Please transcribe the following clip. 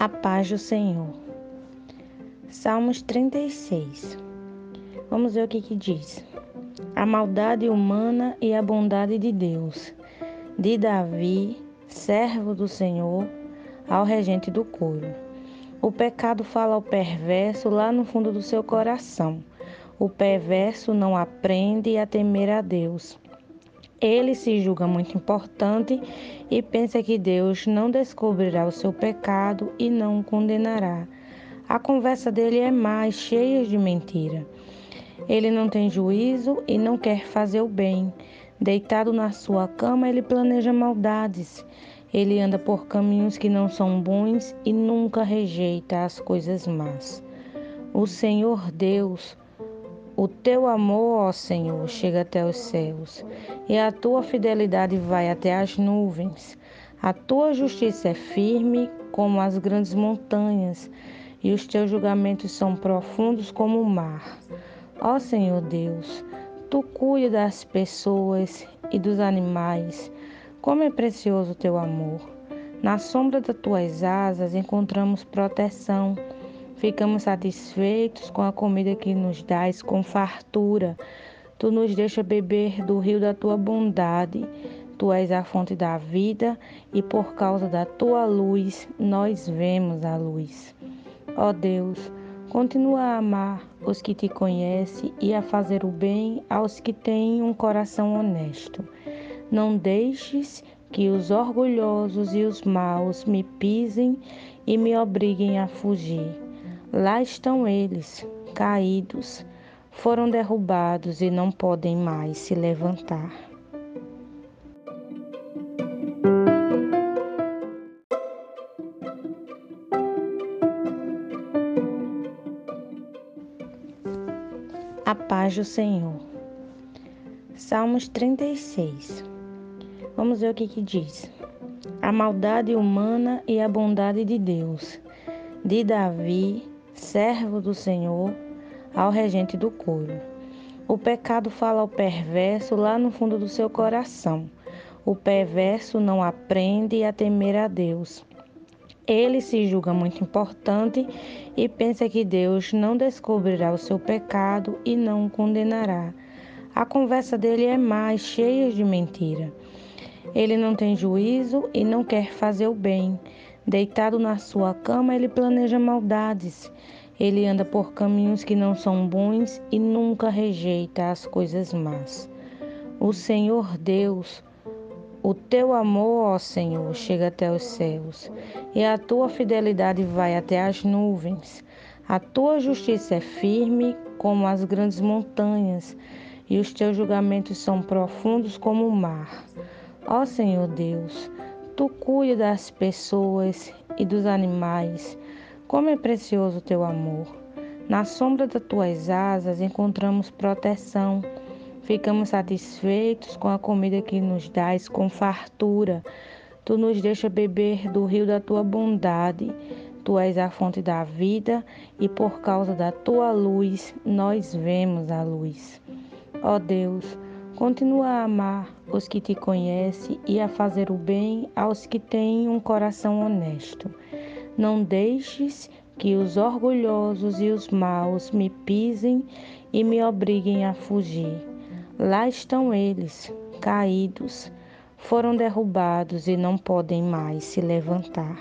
A paz do Senhor. Salmos 36. Vamos ver o que, que diz. A maldade humana e a bondade de Deus. De Davi, servo do Senhor, ao regente do coro. O pecado fala ao perverso lá no fundo do seu coração. O perverso não aprende a temer a Deus. Ele se julga muito importante e pensa que Deus não descobrirá o seu pecado e não o condenará. A conversa dele é mais cheia de mentira. Ele não tem juízo e não quer fazer o bem. Deitado na sua cama, ele planeja maldades. Ele anda por caminhos que não são bons e nunca rejeita as coisas más. O Senhor Deus, o teu amor, ó Senhor, chega até os céus, e a tua fidelidade vai até as nuvens. A tua justiça é firme como as grandes montanhas, e os teus julgamentos são profundos como o mar. Ó Senhor Deus, tu cuida das pessoas e dos animais como é precioso o teu amor! Na sombra das tuas asas encontramos proteção. Ficamos satisfeitos com a comida que nos dás com fartura. Tu nos deixa beber do rio da tua bondade. Tu és a fonte da vida e por causa da tua luz nós vemos a luz. Ó Deus, continua a amar os que te conhecem e a fazer o bem aos que têm um coração honesto. Não deixes que os orgulhosos e os maus me pisem e me obriguem a fugir. Lá estão eles, caídos, foram derrubados e não podem mais se levantar. A paz do Senhor. Salmos 36. Vamos ver o que, que diz. A maldade humana e a bondade de Deus. De Davi, servo do Senhor, ao regente do coro. O pecado fala ao perverso lá no fundo do seu coração. O perverso não aprende a temer a Deus. Ele se julga muito importante e pensa que Deus não descobrirá o seu pecado e não o condenará. A conversa dele é mais cheia de mentira. Ele não tem juízo e não quer fazer o bem. Deitado na sua cama, ele planeja maldades. Ele anda por caminhos que não são bons e nunca rejeita as coisas más. O Senhor Deus, o teu amor, ó Senhor, chega até os céus, e a tua fidelidade vai até as nuvens. A tua justiça é firme como as grandes montanhas, e os teus julgamentos são profundos como o mar. Ó Senhor Deus, tu cuida das pessoas e dos animais. Como é precioso o teu amor! Na sombra das tuas asas encontramos proteção. Ficamos satisfeitos com a comida que nos dás com fartura. Tu nos deixa beber do rio da tua bondade. Tu és a fonte da vida e por causa da tua luz nós vemos a luz. Ó Deus, Continua a amar os que te conhecem e a fazer o bem aos que têm um coração honesto. Não deixes que os orgulhosos e os maus me pisem e me obriguem a fugir. Lá estão eles, caídos, foram derrubados e não podem mais se levantar.